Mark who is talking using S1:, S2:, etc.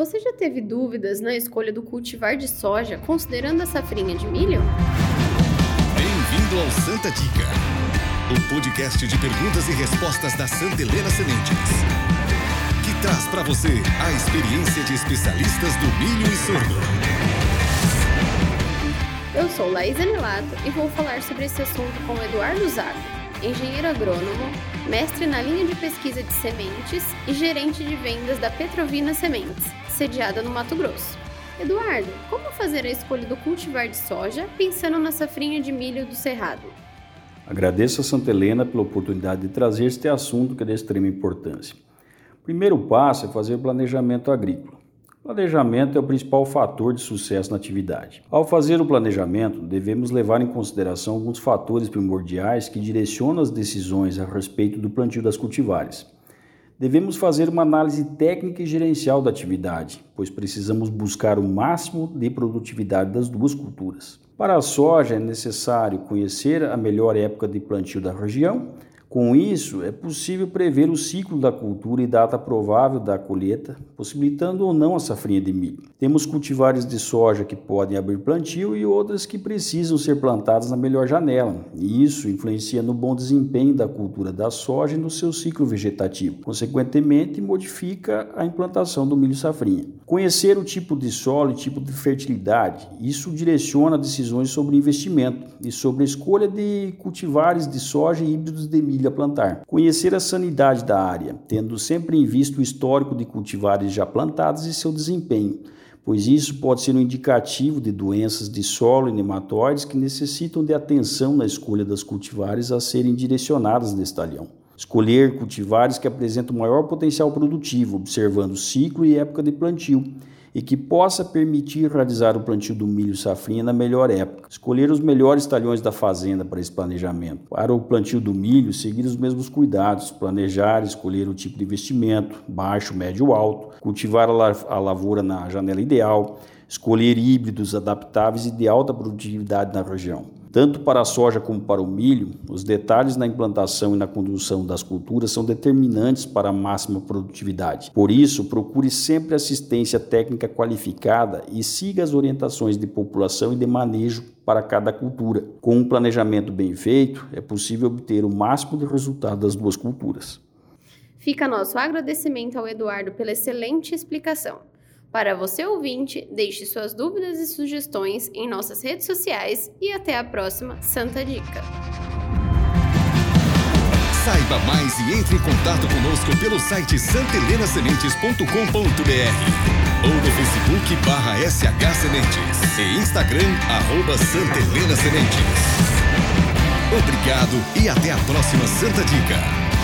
S1: Você já teve dúvidas na escolha do cultivar de soja considerando a safrinha de milho?
S2: Bem-vindo ao Santa Dica, o podcast de perguntas e respostas da Santa Helena Sementes, que traz para você a experiência de especialistas do milho e sorgo.
S1: Eu sou Laís Anelato e vou falar sobre esse assunto com Eduardo Zago, engenheiro agrônomo, mestre na linha de pesquisa de sementes e gerente de vendas da Petrovina Sementes, sediada no Mato Grosso. Eduardo, como fazer a escolha do cultivar de soja pensando na safrinha de milho do Cerrado?
S3: Agradeço a Santa Helena pela oportunidade de trazer este assunto que é de extrema importância. O primeiro passo é fazer o planejamento agrícola. Planejamento é o principal fator de sucesso na atividade. Ao fazer o planejamento, devemos levar em consideração alguns fatores primordiais que direcionam as decisões a respeito do plantio das cultivares. Devemos fazer uma análise técnica e gerencial da atividade, pois precisamos buscar o máximo de produtividade das duas culturas. Para a soja é necessário conhecer a melhor época de plantio da região, com isso, é possível prever o ciclo da cultura e data provável da colheita, possibilitando ou não a safrinha de milho. Temos cultivares de soja que podem abrir plantio e outras que precisam ser plantadas na melhor janela, e isso influencia no bom desempenho da cultura da soja e no seu ciclo vegetativo. Consequentemente, modifica a implantação do milho safrinha. Conhecer o tipo de solo e tipo de fertilidade, isso direciona decisões sobre investimento e sobre a escolha de cultivares de soja e híbridos de milho a plantar. Conhecer a sanidade da área, tendo sempre em vista o histórico de cultivares já plantados e seu desempenho, pois isso pode ser um indicativo de doenças de solo e nematóides que necessitam de atenção na escolha das cultivares a serem direcionadas nesse talhão. Escolher cultivares que apresentam maior potencial produtivo, observando ciclo e época de plantio e que possa permitir realizar o plantio do milho safrinha na melhor época. Escolher os melhores talhões da fazenda para esse planejamento. Para o plantio do milho, seguir os mesmos cuidados, planejar, escolher o tipo de investimento, baixo, médio, alto, cultivar a lavoura na janela ideal, escolher híbridos adaptáveis e de alta produtividade na região. Tanto para a soja como para o milho, os detalhes na implantação e na condução das culturas são determinantes para a máxima produtividade. Por isso, procure sempre assistência técnica qualificada e siga as orientações de população e de manejo para cada cultura. Com um planejamento bem feito, é possível obter o máximo de resultado das duas culturas.
S1: Fica nosso agradecimento ao Eduardo pela excelente explicação. Para você ouvinte, deixe suas dúvidas e sugestões em nossas redes sociais e até a próxima Santa Dica.
S2: Saiba mais e entre em contato conosco pelo site santelenasementes.com.br ou no Facebook barra SH Sementes e Instagram arroba Santa Helena Sementes. Obrigado e até a próxima Santa Dica.